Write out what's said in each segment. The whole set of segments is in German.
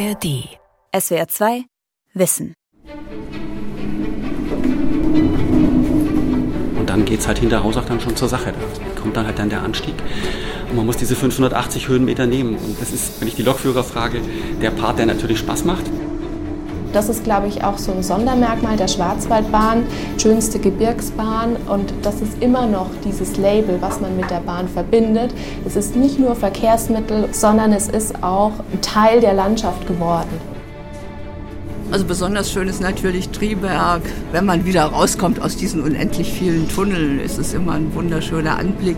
ARD. SWR 2 Wissen. Und dann geht es halt hinter Hausach dann schon zur Sache. Da kommt dann halt dann der Anstieg. Und man muss diese 580 Höhenmeter nehmen. Und das ist, wenn ich die Lokführer frage, der Part, der natürlich Spaß macht. Das ist, glaube ich, auch so ein Sondermerkmal der Schwarzwaldbahn, schönste Gebirgsbahn. Und das ist immer noch dieses Label, was man mit der Bahn verbindet. Es ist nicht nur Verkehrsmittel, sondern es ist auch Teil der Landschaft geworden. Also besonders schön ist natürlich Triberg. Wenn man wieder rauskommt aus diesen unendlich vielen Tunneln, ist es immer ein wunderschöner Anblick.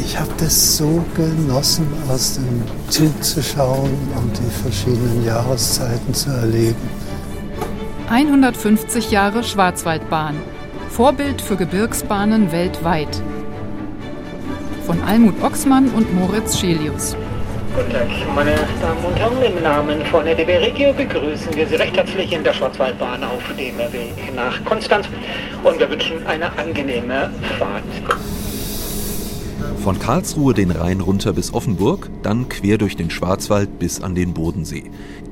Ich habe das so genossen, aus dem Zug zu schauen und die verschiedenen Jahreszeiten zu erleben. 150 Jahre Schwarzwaldbahn. Vorbild für Gebirgsbahnen weltweit. Von Almut Oxmann und Moritz Schelius. Guten Tag, meine Damen und Herren. Im Namen von der DB Regio begrüßen wir Sie recht herzlich in der Schwarzwaldbahn auf dem Weg nach Konstanz und wir wünschen eine angenehme Fahrt. Von Karlsruhe den Rhein runter bis Offenburg, dann quer durch den Schwarzwald bis an den Bodensee.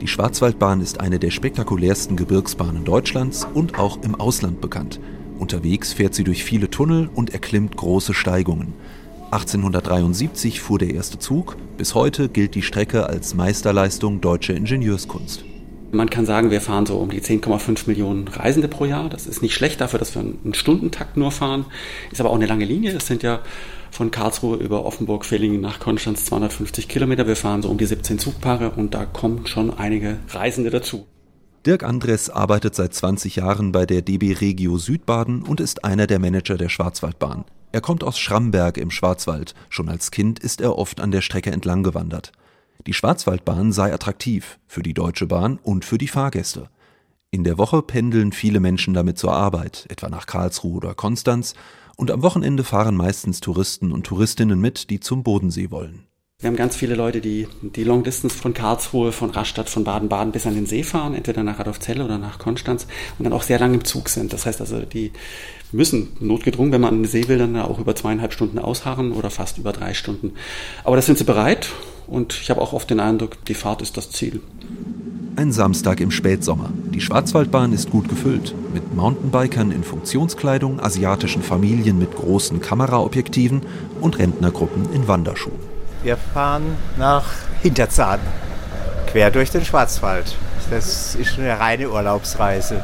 Die Schwarzwaldbahn ist eine der spektakulärsten Gebirgsbahnen Deutschlands und auch im Ausland bekannt. Unterwegs fährt sie durch viele Tunnel und erklimmt große Steigungen. 1873 fuhr der erste Zug, bis heute gilt die Strecke als Meisterleistung deutscher Ingenieurskunst. Man kann sagen, wir fahren so um die 10,5 Millionen Reisende pro Jahr. Das ist nicht schlecht dafür, dass wir einen Stundentakt nur fahren. Ist aber auch eine lange Linie. Es sind ja von Karlsruhe über Offenburg, Villingen nach Konstanz 250 Kilometer. Wir fahren so um die 17 Zugpaare und da kommen schon einige Reisende dazu. Dirk Andres arbeitet seit 20 Jahren bei der DB Regio Südbaden und ist einer der Manager der Schwarzwaldbahn. Er kommt aus Schramberg im Schwarzwald. Schon als Kind ist er oft an der Strecke entlang gewandert. Die Schwarzwaldbahn sei attraktiv für die Deutsche Bahn und für die Fahrgäste. In der Woche pendeln viele Menschen damit zur Arbeit, etwa nach Karlsruhe oder Konstanz, und am Wochenende fahren meistens Touristen und Touristinnen mit, die zum Bodensee wollen. Wir haben ganz viele Leute, die die Long Distance von Karlsruhe, von Rastatt, von Baden-Baden bis an den See fahren, entweder nach Radolfzell oder nach Konstanz und dann auch sehr lange im Zug sind. Das heißt also, die müssen notgedrungen, wenn man an den See will, dann auch über zweieinhalb Stunden ausharren oder fast über drei Stunden. Aber das sind sie bereit und ich habe auch oft den Eindruck, die Fahrt ist das Ziel. Ein Samstag im Spätsommer. Die Schwarzwaldbahn ist gut gefüllt. Mit Mountainbikern in Funktionskleidung, asiatischen Familien mit großen Kameraobjektiven und Rentnergruppen in Wanderschuhen. Wir fahren nach Hinterzahn, quer durch den Schwarzwald. Das ist eine reine Urlaubsreise.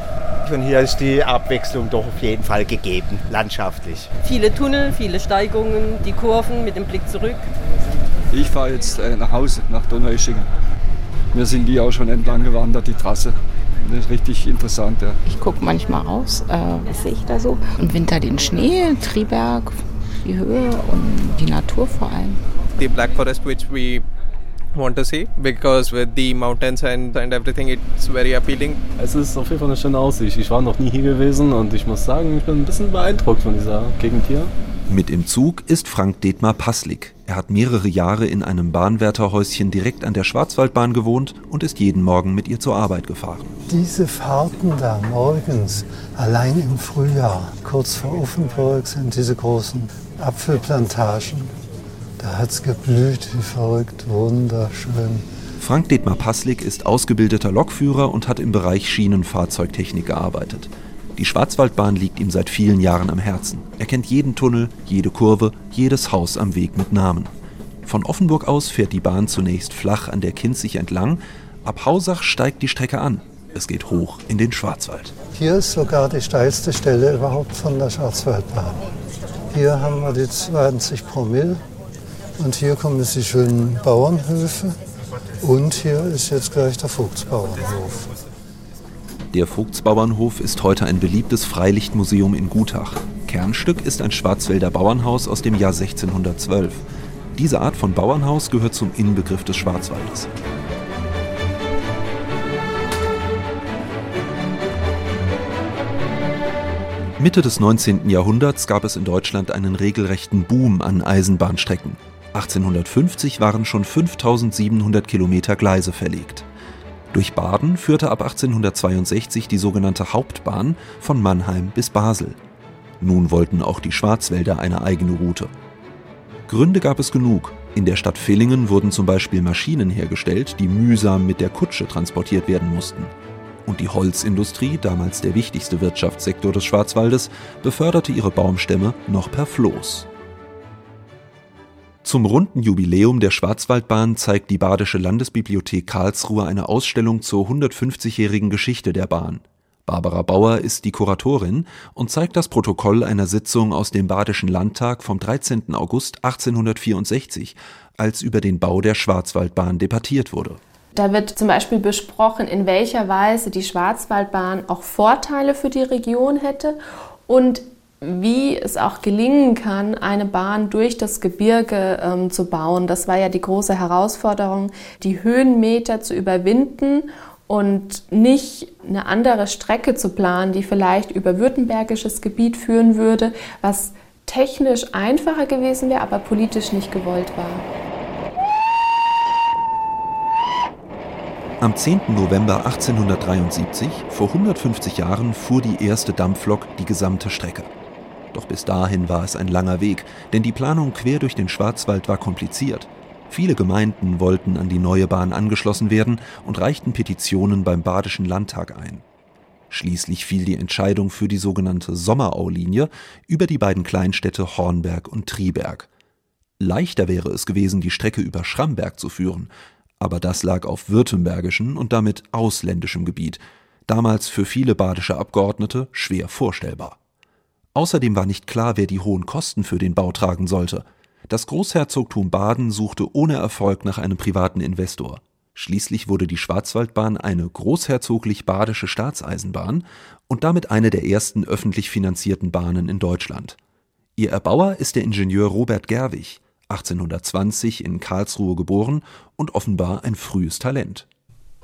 Und hier ist die Abwechslung doch auf jeden Fall gegeben, landschaftlich. Viele Tunnel, viele Steigungen, die Kurven mit dem Blick zurück. Ich fahre jetzt äh, nach Hause, nach Donaueschingen. Wir sind die auch schon entlang gewandert, die Trasse. Das ist richtig interessant, ja. Ich gucke manchmal raus, äh, was sehe ich da so? Im Winter den Schnee, Triberg, die Höhe und die Natur vor allem. The Black Forest which we want to see because with the mountains and, and everything it's very appealing. Es ist auf jeden Fall eine schöne Aussicht. Ich war noch nie hier gewesen und ich muss sagen, ich bin ein bisschen beeindruckt von dieser Gegend hier. Mit im Zug ist Frank Detmar Passlik. Er hat mehrere Jahre in einem Bahnwärterhäuschen direkt an der Schwarzwaldbahn gewohnt und ist jeden Morgen mit ihr zur Arbeit gefahren. Diese Fahrten da morgens, allein im Frühjahr, kurz vor Offenburg, sind diese großen Apfelplantagen. Da hat es geblüht, wie verrückt, wunderschön. Frank Detmar Passlik ist ausgebildeter Lokführer und hat im Bereich Schienenfahrzeugtechnik gearbeitet. Die Schwarzwaldbahn liegt ihm seit vielen Jahren am Herzen. Er kennt jeden Tunnel, jede Kurve, jedes Haus am Weg mit Namen. Von Offenburg aus fährt die Bahn zunächst flach an der Kinzig entlang. Ab Hausach steigt die Strecke an. Es geht hoch in den Schwarzwald. Hier ist sogar die steilste Stelle überhaupt von der Schwarzwaldbahn. Hier haben wir die 20 Promille und hier kommen die schönen Bauernhöfe und hier ist jetzt gleich der Vogtsbauernhof. Der Vogtsbauernhof ist heute ein beliebtes Freilichtmuseum in Gutach. Kernstück ist ein Schwarzwälder Bauernhaus aus dem Jahr 1612. Diese Art von Bauernhaus gehört zum Inbegriff des Schwarzwaldes. Mitte des 19. Jahrhunderts gab es in Deutschland einen regelrechten Boom an Eisenbahnstrecken. 1850 waren schon 5700 Kilometer Gleise verlegt. Durch Baden führte ab 1862 die sogenannte Hauptbahn von Mannheim bis Basel. Nun wollten auch die Schwarzwälder eine eigene Route. Gründe gab es genug. In der Stadt Villingen wurden zum Beispiel Maschinen hergestellt, die mühsam mit der Kutsche transportiert werden mussten. Und die Holzindustrie, damals der wichtigste Wirtschaftssektor des Schwarzwaldes, beförderte ihre Baumstämme noch per Floß. Zum runden Jubiläum der Schwarzwaldbahn zeigt die Badische Landesbibliothek Karlsruhe eine Ausstellung zur 150-jährigen Geschichte der Bahn. Barbara Bauer ist die Kuratorin und zeigt das Protokoll einer Sitzung aus dem Badischen Landtag vom 13. August 1864, als über den Bau der Schwarzwaldbahn debattiert wurde. Da wird zum Beispiel besprochen, in welcher Weise die Schwarzwaldbahn auch Vorteile für die Region hätte und wie es auch gelingen kann, eine Bahn durch das Gebirge ähm, zu bauen. Das war ja die große Herausforderung, die Höhenmeter zu überwinden und nicht eine andere Strecke zu planen, die vielleicht über württembergisches Gebiet führen würde, was technisch einfacher gewesen wäre, aber politisch nicht gewollt war. Am 10. November 1873, vor 150 Jahren, fuhr die erste Dampflok die gesamte Strecke. Doch bis dahin war es ein langer Weg, denn die Planung quer durch den Schwarzwald war kompliziert. Viele Gemeinden wollten an die neue Bahn angeschlossen werden und reichten Petitionen beim Badischen Landtag ein. Schließlich fiel die Entscheidung für die sogenannte Sommerau-Linie über die beiden Kleinstädte Hornberg und Triberg. Leichter wäre es gewesen, die Strecke über Schramberg zu führen, aber das lag auf württembergischem und damit ausländischem Gebiet, damals für viele badische Abgeordnete schwer vorstellbar. Außerdem war nicht klar, wer die hohen Kosten für den Bau tragen sollte. Das Großherzogtum Baden suchte ohne Erfolg nach einem privaten Investor. Schließlich wurde die Schwarzwaldbahn eine großherzoglich-badische Staatseisenbahn und damit eine der ersten öffentlich finanzierten Bahnen in Deutschland. Ihr Erbauer ist der Ingenieur Robert Gerwig, 1820 in Karlsruhe geboren und offenbar ein frühes Talent.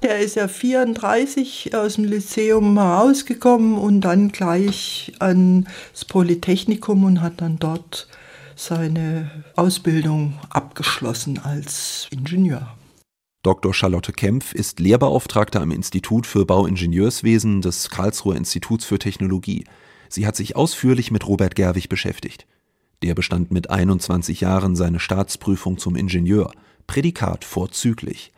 Der ist ja 34 aus dem Lyzeum herausgekommen und dann gleich ans Polytechnikum und hat dann dort seine Ausbildung abgeschlossen als Ingenieur. Dr. Charlotte Kempf ist Lehrbeauftragte am Institut für Bauingenieurswesen des Karlsruher Instituts für Technologie. Sie hat sich ausführlich mit Robert Gerwig beschäftigt. Der bestand mit 21 Jahren seine Staatsprüfung zum Ingenieur, Prädikat vorzüglich.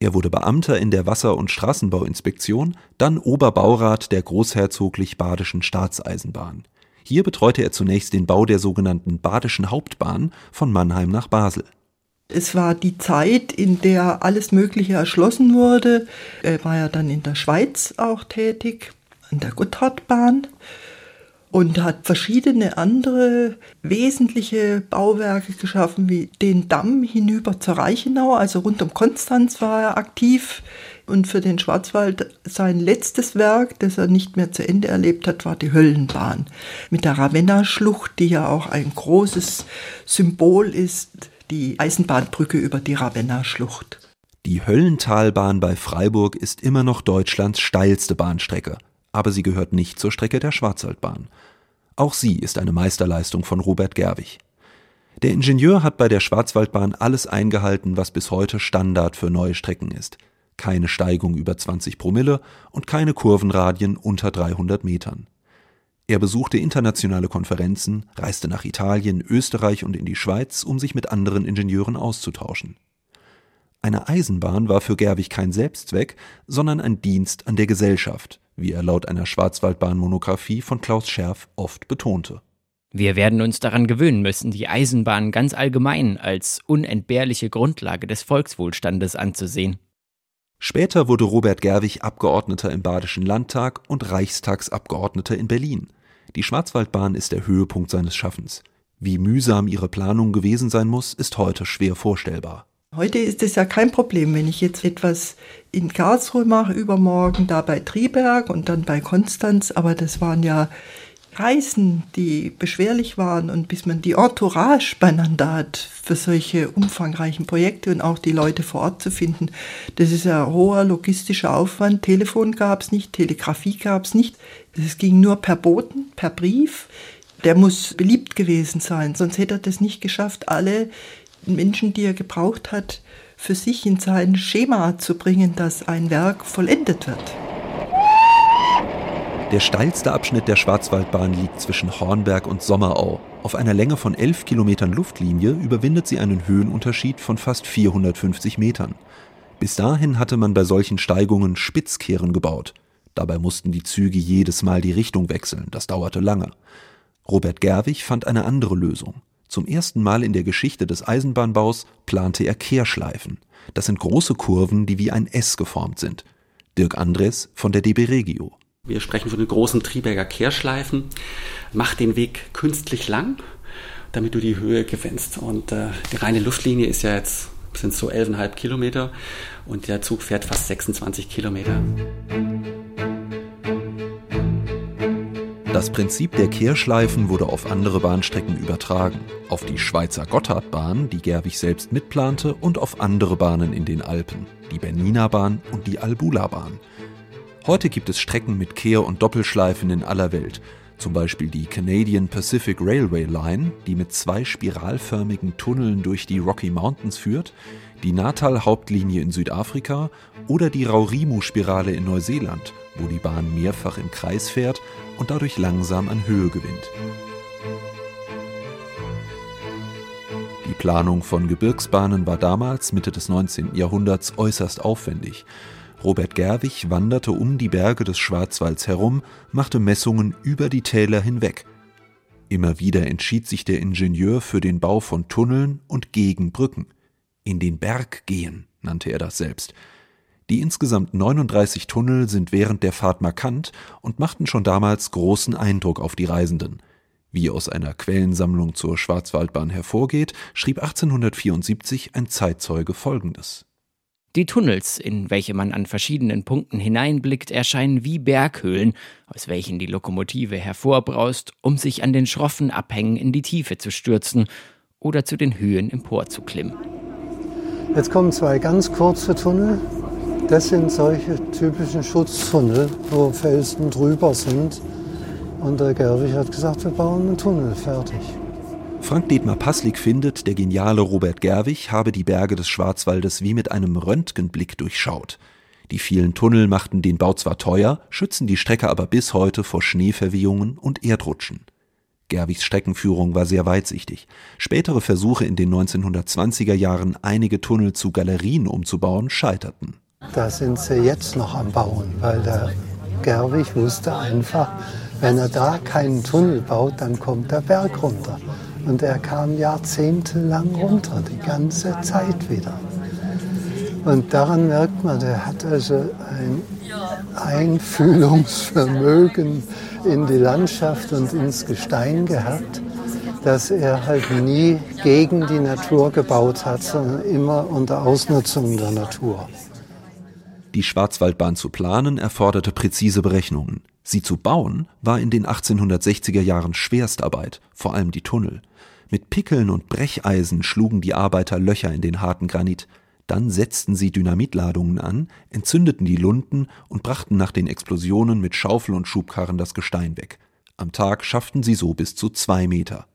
Er wurde Beamter in der Wasser- und Straßenbauinspektion, dann Oberbaurat der Großherzoglich-Badischen Staatseisenbahn. Hier betreute er zunächst den Bau der sogenannten Badischen Hauptbahn von Mannheim nach Basel. Es war die Zeit, in der alles Mögliche erschlossen wurde. Er war ja dann in der Schweiz auch tätig, an der Gotthardbahn und hat verschiedene andere wesentliche Bauwerke geschaffen, wie den Damm hinüber zur Reichenau, also rund um Konstanz war er aktiv. Und für den Schwarzwald sein letztes Werk, das er nicht mehr zu Ende erlebt hat, war die Höllenbahn mit der Ravenna-Schlucht, die ja auch ein großes Symbol ist, die Eisenbahnbrücke über die Ravenna-Schlucht. Die Höllentalbahn bei Freiburg ist immer noch Deutschlands steilste Bahnstrecke aber sie gehört nicht zur Strecke der Schwarzwaldbahn. Auch sie ist eine Meisterleistung von Robert Gerwig. Der Ingenieur hat bei der Schwarzwaldbahn alles eingehalten, was bis heute Standard für neue Strecken ist. Keine Steigung über 20 Promille und keine Kurvenradien unter 300 Metern. Er besuchte internationale Konferenzen, reiste nach Italien, Österreich und in die Schweiz, um sich mit anderen Ingenieuren auszutauschen. Eine Eisenbahn war für Gerwig kein Selbstzweck, sondern ein Dienst an der Gesellschaft, wie er laut einer Schwarzwaldbahn-Monographie von Klaus Scherf oft betonte. Wir werden uns daran gewöhnen müssen, die Eisenbahn ganz allgemein als unentbehrliche Grundlage des Volkswohlstandes anzusehen. Später wurde Robert Gerwig Abgeordneter im Badischen Landtag und Reichstagsabgeordneter in Berlin. Die Schwarzwaldbahn ist der Höhepunkt seines Schaffens. Wie mühsam ihre Planung gewesen sein muss, ist heute schwer vorstellbar. Heute ist es ja kein Problem, wenn ich jetzt etwas in Karlsruhe mache, übermorgen da bei Triberg und dann bei Konstanz, aber das waren ja Reisen, die beschwerlich waren und bis man die Entourage beieinander hat für solche umfangreichen Projekte und auch die Leute vor Ort zu finden, das ist ja hoher logistischer Aufwand. Telefon gab es nicht, Telegrafie gab es nicht. Es ging nur per Boten, per Brief. Der muss beliebt gewesen sein, sonst hätte er das nicht geschafft, alle Menschen, die er gebraucht hat, für sich in sein Schema zu bringen, dass ein Werk vollendet wird. Der steilste Abschnitt der Schwarzwaldbahn liegt zwischen Hornberg und Sommerau. Auf einer Länge von 11 Kilometern Luftlinie überwindet sie einen Höhenunterschied von fast 450 Metern. Bis dahin hatte man bei solchen Steigungen Spitzkehren gebaut. Dabei mussten die Züge jedes Mal die Richtung wechseln, das dauerte lange. Robert Gerwig fand eine andere Lösung. Zum ersten Mal in der Geschichte des Eisenbahnbaus plante er Kehrschleifen. Das sind große Kurven, die wie ein S geformt sind. Dirk Andres von der DB Regio. Wir sprechen von den großen Triberger Kehrschleifen. Mach den Weg künstlich lang, damit du die Höhe gewinnst. Und äh, die reine Luftlinie ist ja jetzt sind so 11,5 Kilometer und der Zug fährt fast 26 Kilometer. Das Prinzip der Kehrschleifen wurde auf andere Bahnstrecken übertragen. Auf die Schweizer Gotthardbahn, die Gerwig selbst mitplante, und auf andere Bahnen in den Alpen, die Bernina Bahn und die Albula Bahn. Heute gibt es Strecken mit Kehr- und Doppelschleifen in aller Welt, zum Beispiel die Canadian Pacific Railway Line, die mit zwei spiralförmigen Tunneln durch die Rocky Mountains führt, die Natal-Hauptlinie in Südafrika oder die Raurimu-Spirale in Neuseeland, wo die Bahn mehrfach im Kreis fährt und dadurch langsam an Höhe gewinnt. Die Planung von Gebirgsbahnen war damals, Mitte des 19. Jahrhunderts, äußerst aufwendig. Robert Gerwig wanderte um die Berge des Schwarzwalds herum, machte Messungen über die Täler hinweg. Immer wieder entschied sich der Ingenieur für den Bau von Tunneln und gegen Brücken. In den Berg gehen, nannte er das selbst. Die insgesamt 39 Tunnel sind während der Fahrt markant und machten schon damals großen Eindruck auf die Reisenden. Wie aus einer Quellensammlung zur Schwarzwaldbahn hervorgeht, schrieb 1874 ein Zeitzeuge Folgendes. Die Tunnels, in welche man an verschiedenen Punkten hineinblickt, erscheinen wie Berghöhlen, aus welchen die Lokomotive hervorbraust, um sich an den schroffen Abhängen in die Tiefe zu stürzen oder zu den Höhen emporzuklimmen. Jetzt kommen zwei ganz kurze Tunnel. Das sind solche typischen Schutztunnel, wo Felsen drüber sind. Und der Gerwig hat gesagt, wir bauen einen Tunnel fertig. Frank Dietmar Passlig findet, der geniale Robert Gerwig habe die Berge des Schwarzwaldes wie mit einem Röntgenblick durchschaut. Die vielen Tunnel machten den Bau zwar teuer, schützen die Strecke aber bis heute vor Schneeverwehungen und Erdrutschen. Gerwigs Streckenführung war sehr weitsichtig. Spätere Versuche in den 1920er Jahren, einige Tunnel zu Galerien umzubauen, scheiterten. Da sind sie jetzt noch am Bauen, weil der Gerwig wusste einfach, wenn er da keinen Tunnel baut, dann kommt der Berg runter. Und er kam jahrzehntelang runter, die ganze Zeit wieder. Und daran merkt man, der hat also ein Einfühlungsvermögen in die Landschaft und ins Gestein gehabt, dass er halt nie gegen die Natur gebaut hat, sondern immer unter Ausnutzung der Natur. Die Schwarzwaldbahn zu planen erforderte präzise Berechnungen. Sie zu bauen war in den 1860er Jahren Schwerstarbeit, vor allem die Tunnel. Mit Pickeln und Brecheisen schlugen die Arbeiter Löcher in den harten Granit. Dann setzten sie Dynamitladungen an, entzündeten die Lunden und brachten nach den Explosionen mit Schaufel und Schubkarren das Gestein weg. Am Tag schafften sie so bis zu zwei Meter.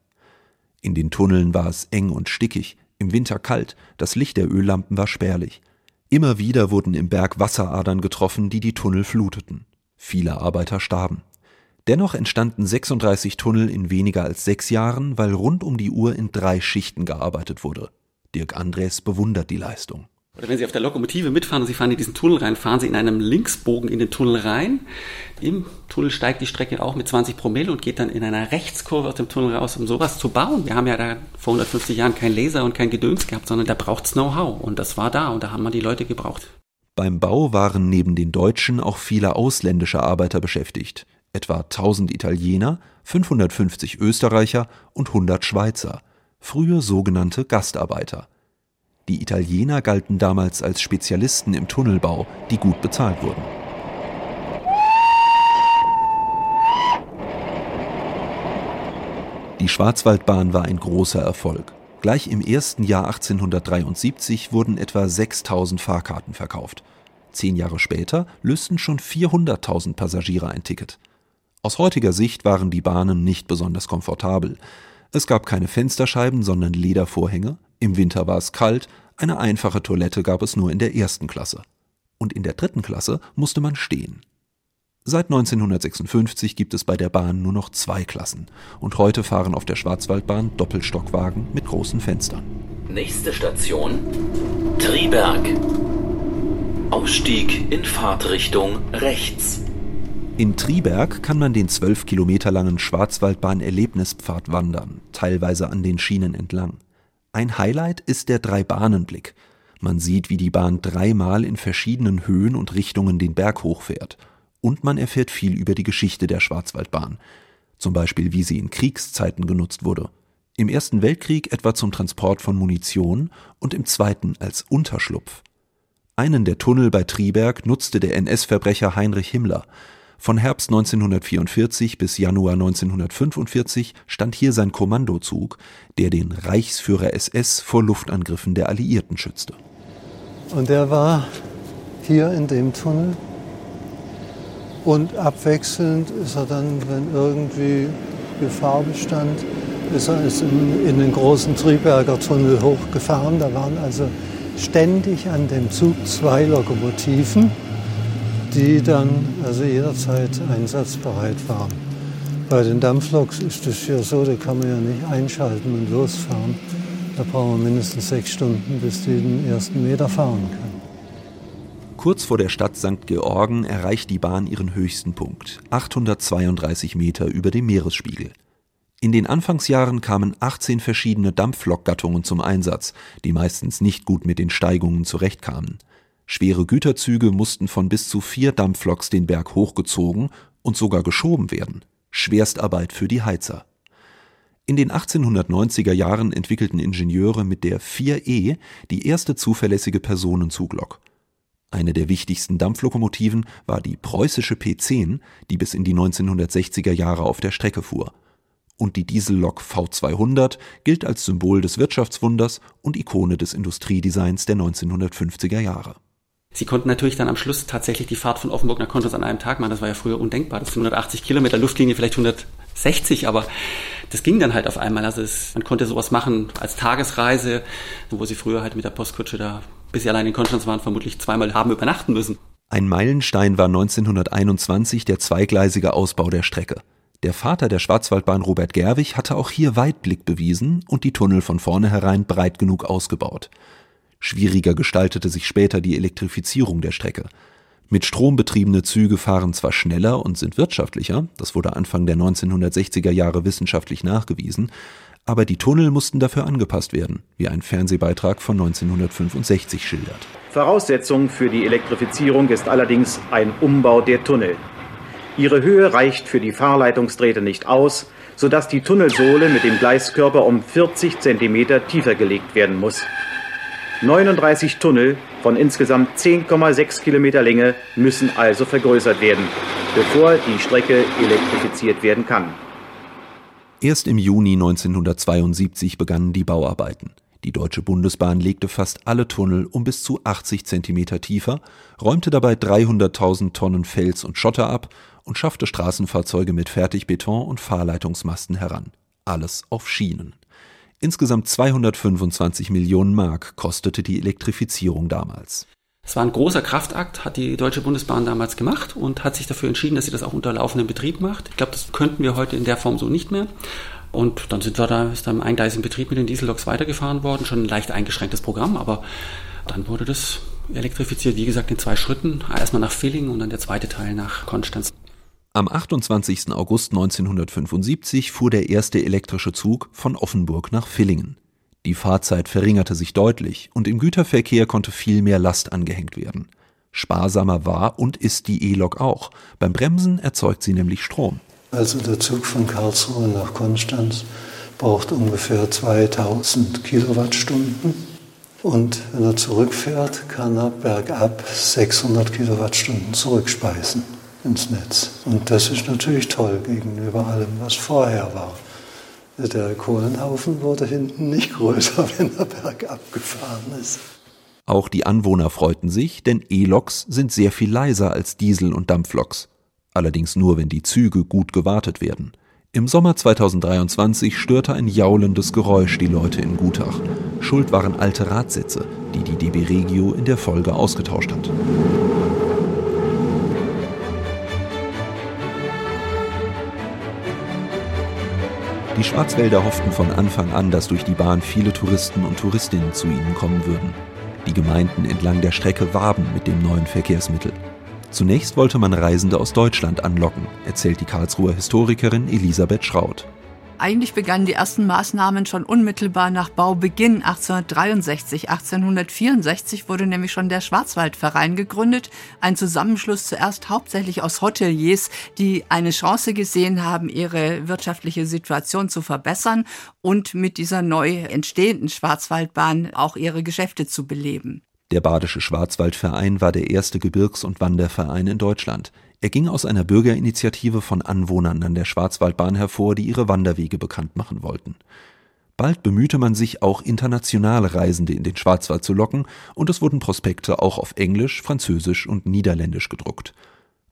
In den Tunneln war es eng und stickig, im Winter kalt, das Licht der Öllampen war spärlich. Immer wieder wurden im Berg Wasseradern getroffen, die die Tunnel fluteten. Viele Arbeiter starben. Dennoch entstanden 36 Tunnel in weniger als sechs Jahren, weil rund um die Uhr in drei Schichten gearbeitet wurde. Dirk Andres bewundert die Leistung. Oder wenn Sie auf der Lokomotive mitfahren und Sie fahren in diesen Tunnel rein, fahren Sie in einem Linksbogen in den Tunnel rein. Im Tunnel steigt die Strecke auch mit 20 Promille und geht dann in einer Rechtskurve aus dem Tunnel raus, um sowas zu bauen. Wir haben ja da vor 150 Jahren kein Laser und kein Gedöns gehabt, sondern da braucht es Know-how. Und das war da und da haben wir die Leute gebraucht. Beim Bau waren neben den Deutschen auch viele ausländische Arbeiter beschäftigt. Etwa 1000 Italiener, 550 Österreicher und 100 Schweizer. Frühe sogenannte Gastarbeiter. Die Italiener galten damals als Spezialisten im Tunnelbau, die gut bezahlt wurden. Die Schwarzwaldbahn war ein großer Erfolg. Gleich im ersten Jahr 1873 wurden etwa 6000 Fahrkarten verkauft. Zehn Jahre später lösten schon 400.000 Passagiere ein Ticket. Aus heutiger Sicht waren die Bahnen nicht besonders komfortabel. Es gab keine Fensterscheiben, sondern Ledervorhänge, im Winter war es kalt, eine einfache Toilette gab es nur in der ersten Klasse. Und in der dritten Klasse musste man stehen. Seit 1956 gibt es bei der Bahn nur noch zwei Klassen und heute fahren auf der Schwarzwaldbahn Doppelstockwagen mit großen Fenstern. Nächste Station Triberg. Ausstieg in Fahrtrichtung rechts. In Triberg kann man den zwölf Kilometer langen Schwarzwaldbahn-Erlebnispfad wandern, teilweise an den Schienen entlang. Ein Highlight ist der Drei-Bahnen-Blick. Man sieht, wie die Bahn dreimal in verschiedenen Höhen und Richtungen den Berg hochfährt. Und man erfährt viel über die Geschichte der Schwarzwaldbahn. Zum Beispiel, wie sie in Kriegszeiten genutzt wurde. Im Ersten Weltkrieg etwa zum Transport von Munition und im Zweiten als Unterschlupf. Einen der Tunnel bei Triberg nutzte der NS-Verbrecher Heinrich Himmler. Von Herbst 1944 bis Januar 1945 stand hier sein Kommandozug, der den Reichsführer SS vor Luftangriffen der Alliierten schützte. Und er war hier in dem Tunnel. Und abwechselnd ist er dann, wenn irgendwie Gefahr bestand, ist er in, in den großen Triberger Tunnel hochgefahren. Da waren also ständig an dem Zug zwei Lokomotiven die dann also jederzeit einsatzbereit waren. Bei den Dampfloks ist es ja so, da kann man ja nicht einschalten und losfahren. Da brauchen wir mindestens sechs Stunden, bis die den ersten Meter fahren können. Kurz vor der Stadt St. Georgen erreicht die Bahn ihren höchsten Punkt, 832 Meter über dem Meeresspiegel. In den Anfangsjahren kamen 18 verschiedene Dampflokgattungen zum Einsatz, die meistens nicht gut mit den Steigungen zurechtkamen. Schwere Güterzüge mussten von bis zu vier Dampfloks den Berg hochgezogen und sogar geschoben werden. Schwerstarbeit für die Heizer. In den 1890er Jahren entwickelten Ingenieure mit der 4E die erste zuverlässige Personenzuglok. Eine der wichtigsten Dampflokomotiven war die preußische P10, die bis in die 1960er Jahre auf der Strecke fuhr. Und die Diesellok V200 gilt als Symbol des Wirtschaftswunders und Ikone des Industriedesigns der 1950er Jahre. Sie konnten natürlich dann am Schluss tatsächlich die Fahrt von Offenburg nach Konstanz an einem Tag machen. Das war ja früher undenkbar. Das sind 180 Kilometer, Luftlinie vielleicht 160, aber das ging dann halt auf einmal. Also es, man konnte sowas machen als Tagesreise, wo sie früher halt mit der Postkutsche da, bis sie allein in Konstanz waren, vermutlich zweimal haben übernachten müssen. Ein Meilenstein war 1921 der zweigleisige Ausbau der Strecke. Der Vater der Schwarzwaldbahn Robert Gerwig hatte auch hier Weitblick bewiesen und die Tunnel von vornherein breit genug ausgebaut. Schwieriger gestaltete sich später die Elektrifizierung der Strecke. Mit Strom betriebene Züge fahren zwar schneller und sind wirtschaftlicher, das wurde Anfang der 1960er Jahre wissenschaftlich nachgewiesen, aber die Tunnel mussten dafür angepasst werden, wie ein Fernsehbeitrag von 1965 schildert. Voraussetzung für die Elektrifizierung ist allerdings ein Umbau der Tunnel. Ihre Höhe reicht für die Fahrleitungsdrähte nicht aus, sodass die Tunnelsohle mit dem Gleiskörper um 40 cm tiefer gelegt werden muss. 39 Tunnel von insgesamt 10,6 Kilometer Länge müssen also vergrößert werden, bevor die Strecke elektrifiziert werden kann. Erst im Juni 1972 begannen die Bauarbeiten. Die Deutsche Bundesbahn legte fast alle Tunnel um bis zu 80 Zentimeter tiefer, räumte dabei 300.000 Tonnen Fels und Schotter ab und schaffte Straßenfahrzeuge mit Fertigbeton und Fahrleitungsmasten heran. Alles auf Schienen. Insgesamt 225 Millionen Mark kostete die Elektrifizierung damals. Es war ein großer Kraftakt, hat die Deutsche Bundesbahn damals gemacht und hat sich dafür entschieden, dass sie das auch unter laufendem Betrieb macht. Ich glaube, das könnten wir heute in der Form so nicht mehr. Und dann sind wir da, ist da im eingleisigen Betrieb mit den Dieselloks weitergefahren worden. Schon ein leicht eingeschränktes Programm, aber dann wurde das elektrifiziert, wie gesagt, in zwei Schritten. Erstmal nach Villingen und dann der zweite Teil nach Konstanz. Am 28. August 1975 fuhr der erste elektrische Zug von Offenburg nach Villingen. Die Fahrzeit verringerte sich deutlich und im Güterverkehr konnte viel mehr Last angehängt werden. Sparsamer war und ist die E-Lok auch. Beim Bremsen erzeugt sie nämlich Strom. Also der Zug von Karlsruhe nach Konstanz braucht ungefähr 2000 Kilowattstunden. Und wenn er zurückfährt, kann er bergab 600 Kilowattstunden zurückspeisen ins Netz. Und das ist natürlich toll gegenüber allem, was vorher war. Der Kohlenhaufen wurde hinten nicht größer, wenn er bergab gefahren ist. Auch die Anwohner freuten sich, denn E-Loks sind sehr viel leiser als Diesel- und Dampfloks. Allerdings nur, wenn die Züge gut gewartet werden. Im Sommer 2023 störte ein jaulendes Geräusch die Leute in Gutach. Schuld waren alte Radsätze, die die DB Regio in der Folge ausgetauscht hat. Die Schwarzwälder hofften von Anfang an, dass durch die Bahn viele Touristen und Touristinnen zu ihnen kommen würden. Die Gemeinden entlang der Strecke warben mit dem neuen Verkehrsmittel. Zunächst wollte man Reisende aus Deutschland anlocken, erzählt die Karlsruher Historikerin Elisabeth Schraut. Eigentlich begannen die ersten Maßnahmen schon unmittelbar nach Baubeginn 1863. 1864 wurde nämlich schon der Schwarzwaldverein gegründet, ein Zusammenschluss zuerst hauptsächlich aus Hoteliers, die eine Chance gesehen haben, ihre wirtschaftliche Situation zu verbessern und mit dieser neu entstehenden Schwarzwaldbahn auch ihre Geschäfte zu beleben. Der Badische Schwarzwaldverein war der erste Gebirgs- und Wanderverein in Deutschland. Er ging aus einer Bürgerinitiative von Anwohnern an der Schwarzwaldbahn hervor, die ihre Wanderwege bekannt machen wollten. Bald bemühte man sich auch internationale Reisende in den Schwarzwald zu locken, und es wurden Prospekte auch auf Englisch, Französisch und Niederländisch gedruckt.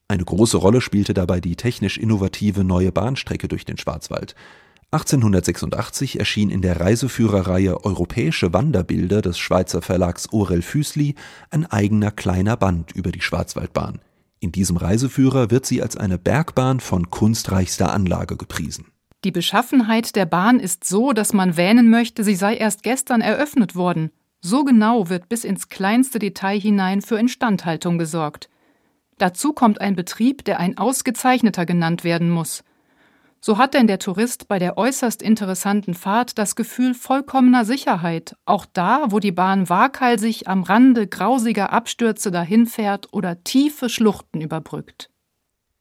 Eine große Rolle spielte dabei die technisch innovative neue Bahnstrecke durch den Schwarzwald. 1886 erschien in der Reiseführerreihe Europäische Wanderbilder des Schweizer Verlags Orel Füßli ein eigener kleiner Band über die Schwarzwaldbahn. In diesem Reiseführer wird sie als eine Bergbahn von kunstreichster Anlage gepriesen. Die Beschaffenheit der Bahn ist so, dass man wähnen möchte, sie sei erst gestern eröffnet worden. So genau wird bis ins kleinste Detail hinein für Instandhaltung gesorgt. Dazu kommt ein Betrieb, der ein ausgezeichneter genannt werden muss. So hat denn der Tourist bei der äußerst interessanten Fahrt das Gefühl vollkommener Sicherheit, auch da, wo die Bahn waghalsig am Rande grausiger Abstürze dahinfährt oder tiefe Schluchten überbrückt.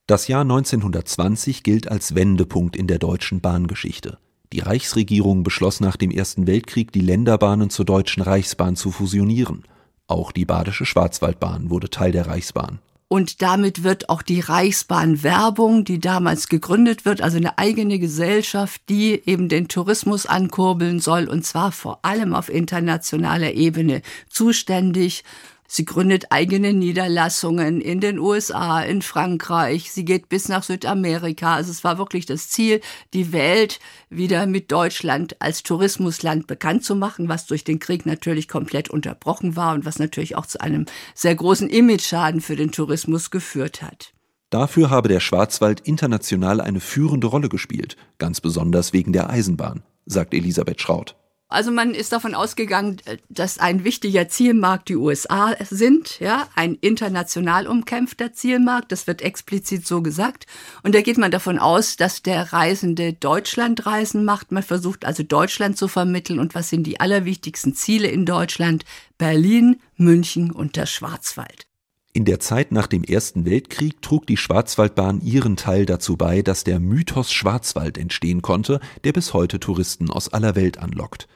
Das Jahr 1920 gilt als Wendepunkt in der deutschen Bahngeschichte. Die Reichsregierung beschloss nach dem Ersten Weltkrieg, die Länderbahnen zur Deutschen Reichsbahn zu fusionieren. Auch die Badische Schwarzwaldbahn wurde Teil der Reichsbahn. Und damit wird auch die Reichsbahn Werbung, die damals gegründet wird, also eine eigene Gesellschaft, die eben den Tourismus ankurbeln soll, und zwar vor allem auf internationaler Ebene zuständig. Sie gründet eigene Niederlassungen in den USA, in Frankreich. Sie geht bis nach Südamerika. Also es war wirklich das Ziel, die Welt wieder mit Deutschland als Tourismusland bekannt zu machen, was durch den Krieg natürlich komplett unterbrochen war und was natürlich auch zu einem sehr großen Imageschaden für den Tourismus geführt hat. Dafür habe der Schwarzwald international eine führende Rolle gespielt, ganz besonders wegen der Eisenbahn, sagt Elisabeth Schraut. Also man ist davon ausgegangen, dass ein wichtiger Zielmarkt die USA sind, ja, ein international umkämpfter Zielmarkt, das wird explizit so gesagt. Und da geht man davon aus, dass der Reisende Deutschlandreisen macht. Man versucht also Deutschland zu vermitteln. Und was sind die allerwichtigsten Ziele in Deutschland? Berlin, München und der Schwarzwald. In der Zeit nach dem Ersten Weltkrieg trug die Schwarzwaldbahn ihren Teil dazu bei, dass der Mythos Schwarzwald entstehen konnte, der bis heute Touristen aus aller Welt anlockt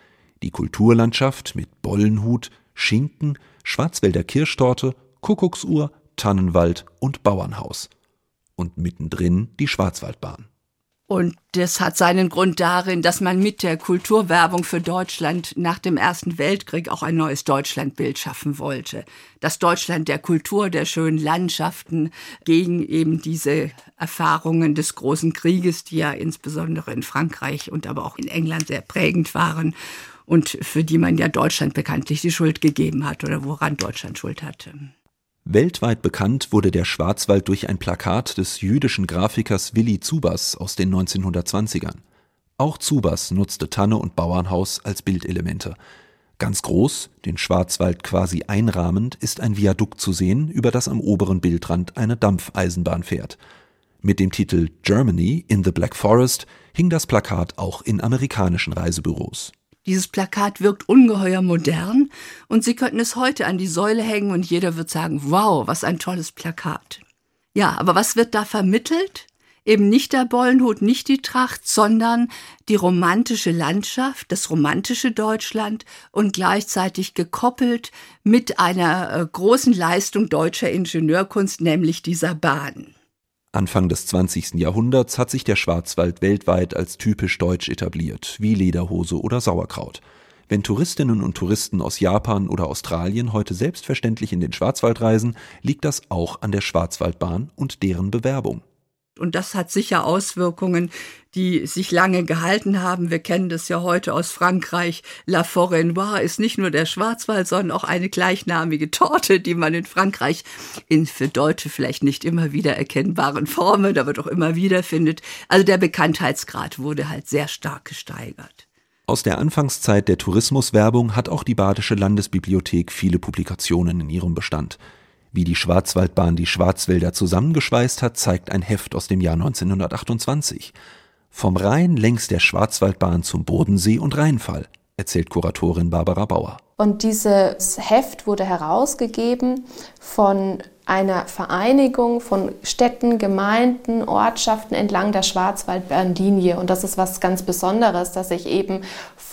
die Kulturlandschaft mit Bollenhut, Schinken, Schwarzwälder Kirschtorte, Kuckucksuhr, Tannenwald und Bauernhaus. Und mittendrin die Schwarzwaldbahn. Und das hat seinen Grund darin, dass man mit der Kulturwerbung für Deutschland nach dem Ersten Weltkrieg auch ein neues Deutschlandbild schaffen wollte. Das Deutschland der Kultur, der schönen Landschaften gegen eben diese Erfahrungen des großen Krieges, die ja insbesondere in Frankreich und aber auch in England sehr prägend waren und für die man ja Deutschland bekanntlich die Schuld gegeben hat oder woran Deutschland Schuld hatte. Weltweit bekannt wurde der Schwarzwald durch ein Plakat des jüdischen Grafikers Willi Zubas aus den 1920ern. Auch Zubas nutzte Tanne und Bauernhaus als Bildelemente. Ganz groß, den Schwarzwald quasi einrahmend, ist ein Viadukt zu sehen, über das am oberen Bildrand eine Dampfeisenbahn fährt. Mit dem Titel Germany in the Black Forest hing das Plakat auch in amerikanischen Reisebüros. Dieses Plakat wirkt ungeheuer modern und Sie könnten es heute an die Säule hängen und jeder wird sagen, wow, was ein tolles Plakat. Ja, aber was wird da vermittelt? Eben nicht der Bollenhut, nicht die Tracht, sondern die romantische Landschaft, das romantische Deutschland und gleichzeitig gekoppelt mit einer äh, großen Leistung deutscher Ingenieurkunst, nämlich dieser Bahn. Anfang des 20. Jahrhunderts hat sich der Schwarzwald weltweit als typisch deutsch etabliert, wie Lederhose oder Sauerkraut. Wenn Touristinnen und Touristen aus Japan oder Australien heute selbstverständlich in den Schwarzwald reisen, liegt das auch an der Schwarzwaldbahn und deren Bewerbung. Und das hat sicher Auswirkungen, die sich lange gehalten haben. Wir kennen das ja heute aus Frankreich. La Forêt ist nicht nur der Schwarzwald, sondern auch eine gleichnamige Torte, die man in Frankreich in für Deutsche vielleicht nicht immer wieder erkennbaren Formen, aber doch immer wieder findet. Also der Bekanntheitsgrad wurde halt sehr stark gesteigert. Aus der Anfangszeit der Tourismuswerbung hat auch die Badische Landesbibliothek viele Publikationen in ihrem Bestand. Wie die Schwarzwaldbahn die Schwarzwälder zusammengeschweißt hat, zeigt ein Heft aus dem Jahr 1928. Vom Rhein längs der Schwarzwaldbahn zum Bodensee und Rheinfall, erzählt Kuratorin Barbara Bauer. Und dieses Heft wurde herausgegeben von einer Vereinigung von Städten, Gemeinden, Ortschaften entlang der Schwarzwaldbahnlinie. Und das ist was ganz Besonderes, dass ich eben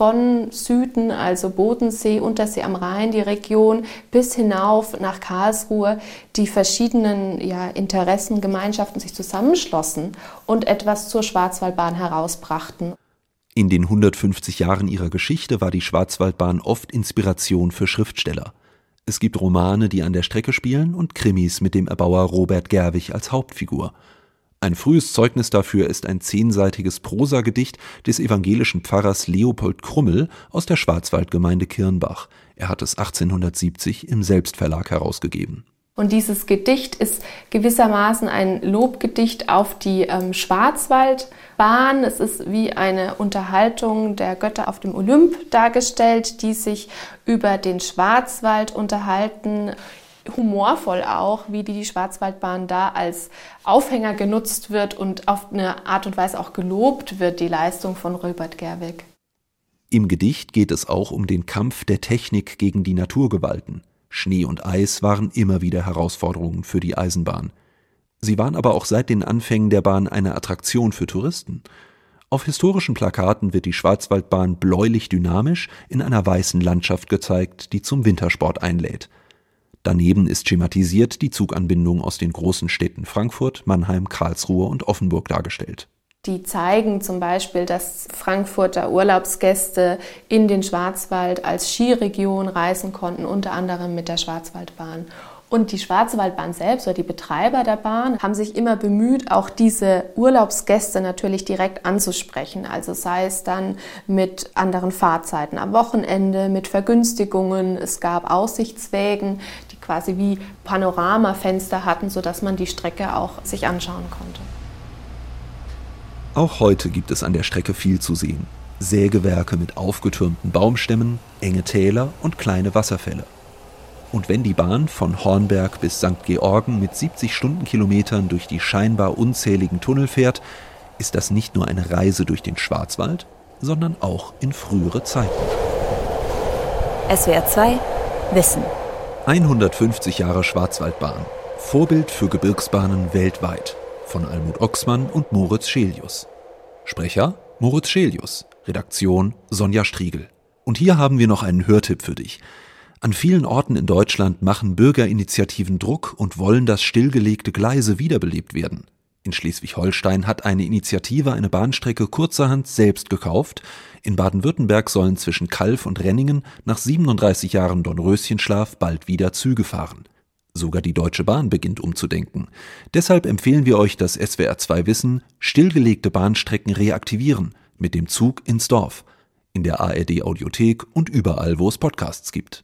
von Süden, also Bodensee, Untersee am Rhein, die Region, bis hinauf nach Karlsruhe, die verschiedenen ja, Interessengemeinschaften sich zusammenschlossen und etwas zur Schwarzwaldbahn herausbrachten. In den 150 Jahren ihrer Geschichte war die Schwarzwaldbahn oft Inspiration für Schriftsteller. Es gibt Romane, die an der Strecke spielen und Krimis mit dem Erbauer Robert Gerwig als Hauptfigur. Ein frühes Zeugnis dafür ist ein zehnseitiges Prosagedicht des evangelischen Pfarrers Leopold Krummel aus der Schwarzwaldgemeinde Kirnbach. Er hat es 1870 im Selbstverlag herausgegeben. Und dieses Gedicht ist gewissermaßen ein Lobgedicht auf die ähm, Schwarzwaldbahn. Es ist wie eine Unterhaltung der Götter auf dem Olymp dargestellt, die sich über den Schwarzwald unterhalten. Humorvoll auch, wie die Schwarzwaldbahn da als Aufhänger genutzt wird und auf eine Art und Weise auch gelobt wird, die Leistung von Robert Gerwig. Im Gedicht geht es auch um den Kampf der Technik gegen die Naturgewalten. Schnee und Eis waren immer wieder Herausforderungen für die Eisenbahn. Sie waren aber auch seit den Anfängen der Bahn eine Attraktion für Touristen. Auf historischen Plakaten wird die Schwarzwaldbahn bläulich dynamisch in einer weißen Landschaft gezeigt, die zum Wintersport einlädt. Daneben ist schematisiert die Zuganbindung aus den großen Städten Frankfurt, Mannheim, Karlsruhe und Offenburg dargestellt. Die zeigen zum Beispiel, dass Frankfurter Urlaubsgäste in den Schwarzwald als Skiregion reisen konnten, unter anderem mit der Schwarzwaldbahn. Und die Schwarzwaldbahn selbst oder die Betreiber der Bahn haben sich immer bemüht, auch diese Urlaubsgäste natürlich direkt anzusprechen. Also sei es dann mit anderen Fahrzeiten am Wochenende, mit Vergünstigungen. Es gab Aussichtswägen, die quasi wie Panoramafenster hatten, sodass man die Strecke auch sich anschauen konnte. Auch heute gibt es an der Strecke viel zu sehen. Sägewerke mit aufgetürmten Baumstämmen, enge Täler und kleine Wasserfälle. Und wenn die Bahn von Hornberg bis St. Georgen mit 70 Stundenkilometern durch die scheinbar unzähligen Tunnel fährt, ist das nicht nur eine Reise durch den Schwarzwald, sondern auch in frühere Zeiten. SWR 2 Wissen 150 Jahre Schwarzwaldbahn. Vorbild für Gebirgsbahnen weltweit von Almut Oxmann und Moritz Schelius. Sprecher Moritz Schelius, Redaktion Sonja Striegel. Und hier haben wir noch einen Hörtipp für dich. An vielen Orten in Deutschland machen Bürgerinitiativen Druck und wollen, dass stillgelegte Gleise wiederbelebt werden. In Schleswig-Holstein hat eine Initiative eine Bahnstrecke kurzerhand selbst gekauft. In Baden-Württemberg sollen zwischen Kalf und Renningen nach 37 Jahren Dornröschenschlaf bald wieder Züge fahren. Sogar die Deutsche Bahn beginnt umzudenken. Deshalb empfehlen wir euch das SWR 2 Wissen stillgelegte Bahnstrecken reaktivieren mit dem Zug ins Dorf. In der ARD Audiothek und überall, wo es Podcasts gibt.